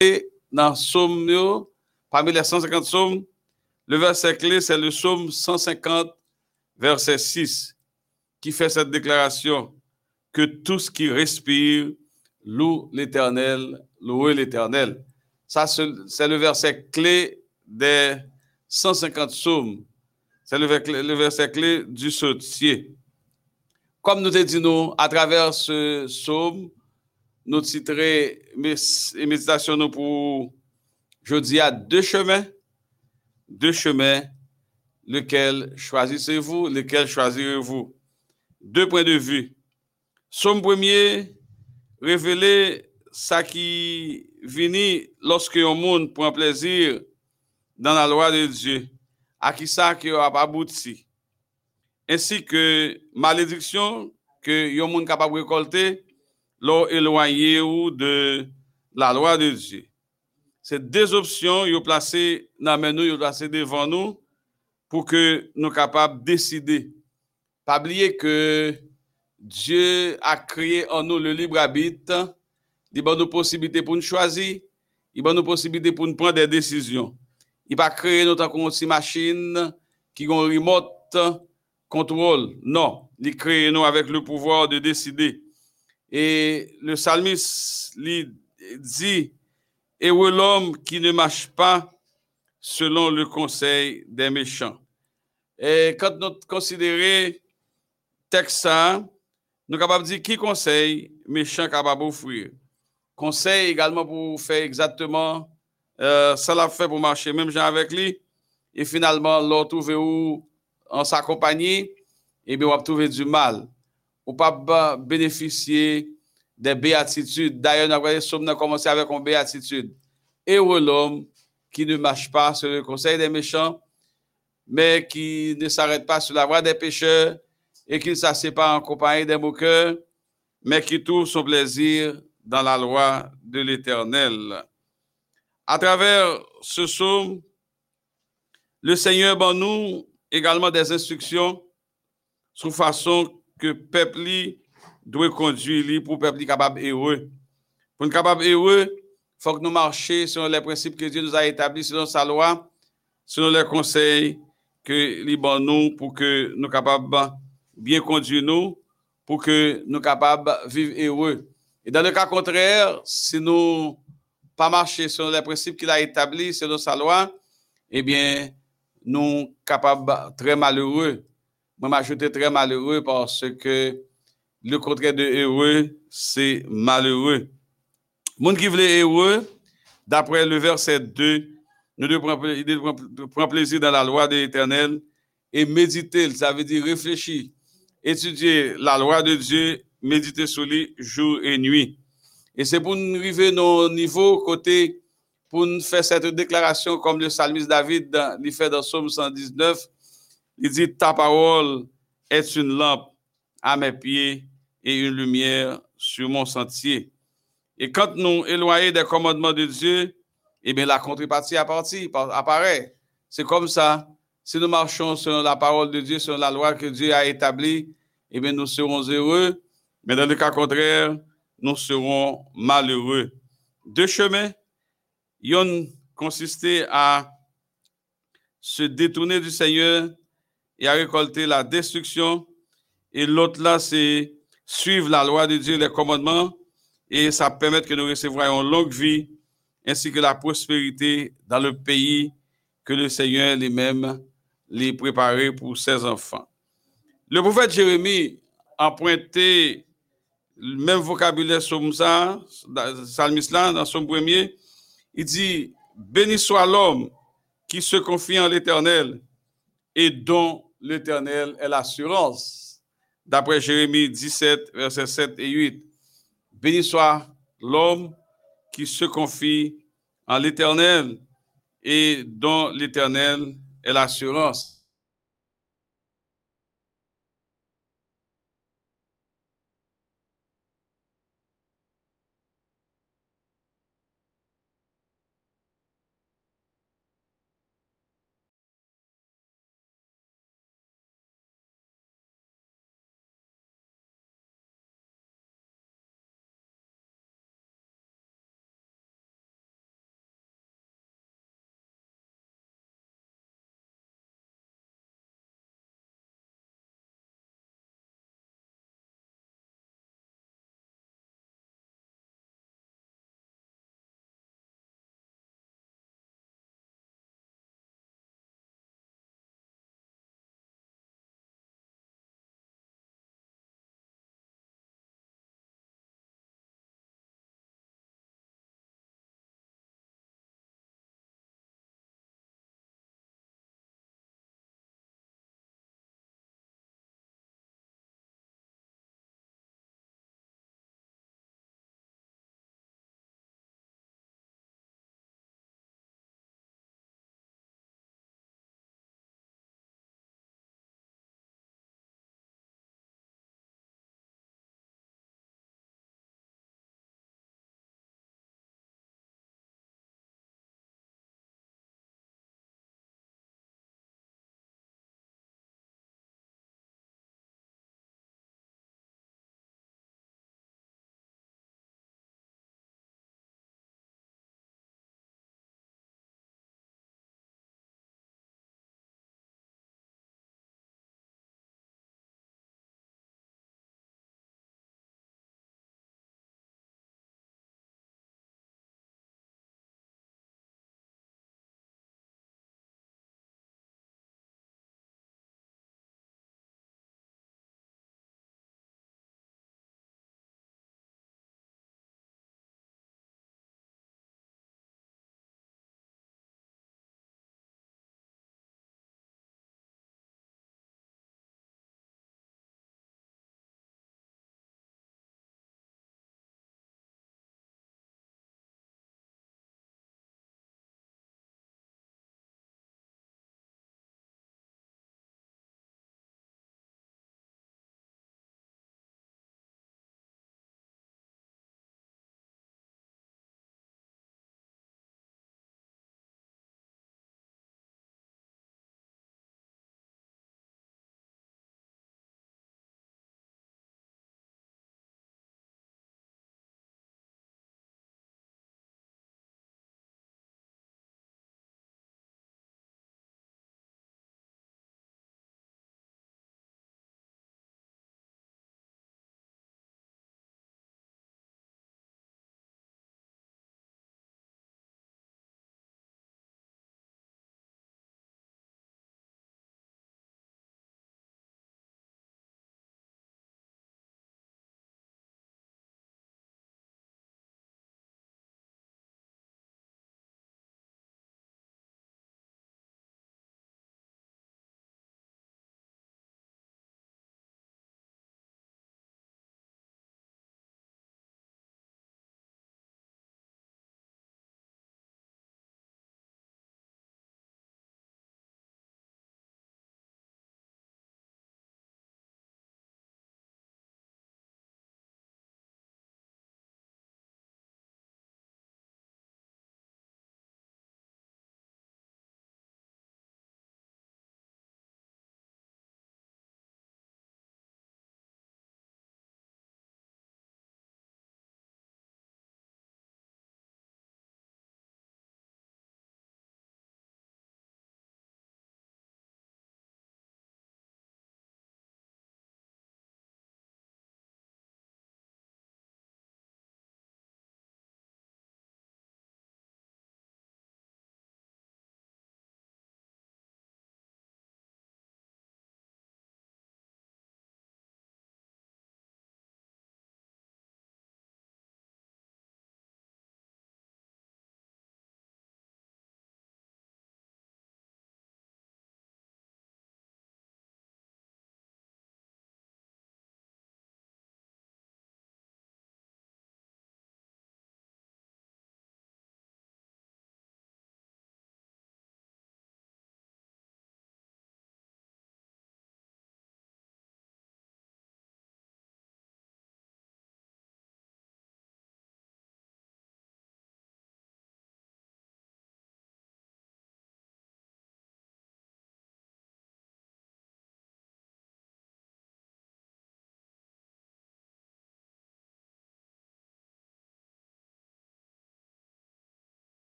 Et dans Somme, parmi les 150 psaumes, le verset clé, c'est le psaume 150, verset 6, qui fait cette déclaration que tout ce qui respire loue l'Éternel, louez l'Éternel. Ça, c'est le verset clé des 150 psaumes. C'est le, verset clé du sautier. Comme nous te disons, à travers ce psaume, nous titrons méditation pour jeudi à deux chemins. Deux chemins, lequel choisissez-vous, lequel choisirez-vous? Deux points de vue. Somme premier, révéler ça qui vient lorsque un monde prend plaisir dans la loi de Dieu, à qui ça qui a abouti, ainsi que malédiction que un monde capable de récolter, l'ont éloigné ou de la loi de Dieu. Ces deux options, sont placées dans nous, sont placées devant nous pour que nous soyons capables de décider. Pas oublier que Dieu a créé en nous le libre arbitre. Il donne nous possibilité pour nous choisir. Il donne nous possibilité pour nous prendre des décisions. Il va créer notre machine qui a un remote contrôle. Non, il crée nous avec le pouvoir de décider. Et le psalmiste dit, et l'homme qui ne marche pas selon le conseil des méchants? Et quand nous considérons texte ça, nous sommes capables de dire qui conseil méchant capable d'offrir. Conseil également pour faire exactement euh, ça l'a fait pour marcher même gens avec lui. Et finalement, l'on trouve où en sa compagnie, et bien on va trouver du mal. On pas bénéficier des béatitudes. D'ailleurs, nous avons commencé avec une béatitude. Heureux l'homme qui ne marche pas sur le conseil des méchants, mais qui ne s'arrête pas sur la voie des pécheurs et qui ne s'assied pas en compagnie des moqueurs, mais qui trouve son plaisir dans la loi de l'Éternel. À travers ce psaume, le Seigneur donne nous également des instructions sur façon que le peuple doit conduire pour peuple capable heureux. Pour être capable heureux, il faut que nous marchions selon les principes que Dieu nous a établis, selon sa loi, selon les conseils que nous nous pour que nous capables bien conduire nous, pour que nous capables vivre heureux. Et dans le cas contraire, si nous pas marcher selon les principes qu'il a établis, selon sa loi, eh bien, nous capables très malheureux. Moi, m'ajouter très malheureux parce que le contraire de heureux, c'est malheureux. Monde qui voulait heureux, d'après le verset 2, nous devons prendre plaisir dans la loi de l'Éternel et méditer, ça veut dire réfléchir, étudier la loi de Dieu, méditer sur lui jour et nuit. Et c'est pour nous arriver à nos niveaux côté, pour nous faire cette déclaration comme le psalmiste David l'a fait dans Psaume 119. Il dit, ta parole est une lampe à mes pieds et une lumière sur mon sentier. Et quand nous éloignons des commandements de Dieu, eh bien, la contrepartie apparaît. C'est comme ça. Si nous marchons selon la parole de Dieu, selon la loi que Dieu a établie, eh bien, nous serons heureux. Mais dans le cas contraire, nous serons malheureux. Deux chemins. Yon consistait à se détourner du Seigneur et à récolter la destruction. Et l'autre là, c'est suivre la loi de Dieu, les commandements, et ça permet que nous recevions longue vie ainsi que la prospérité dans le pays que le Seigneur lui-même les préparé pour ses enfants. Le prophète Jérémie a pointé le même vocabulaire sur ça, Salmis là, dans son premier. Il dit Béni soit l'homme qui se confie en l'Éternel et dont l'Éternel est l'assurance d'après Jérémie 17, versets 7 et 8. Béni soit l'homme qui se confie en l'Éternel et dont l'Éternel est l'assurance.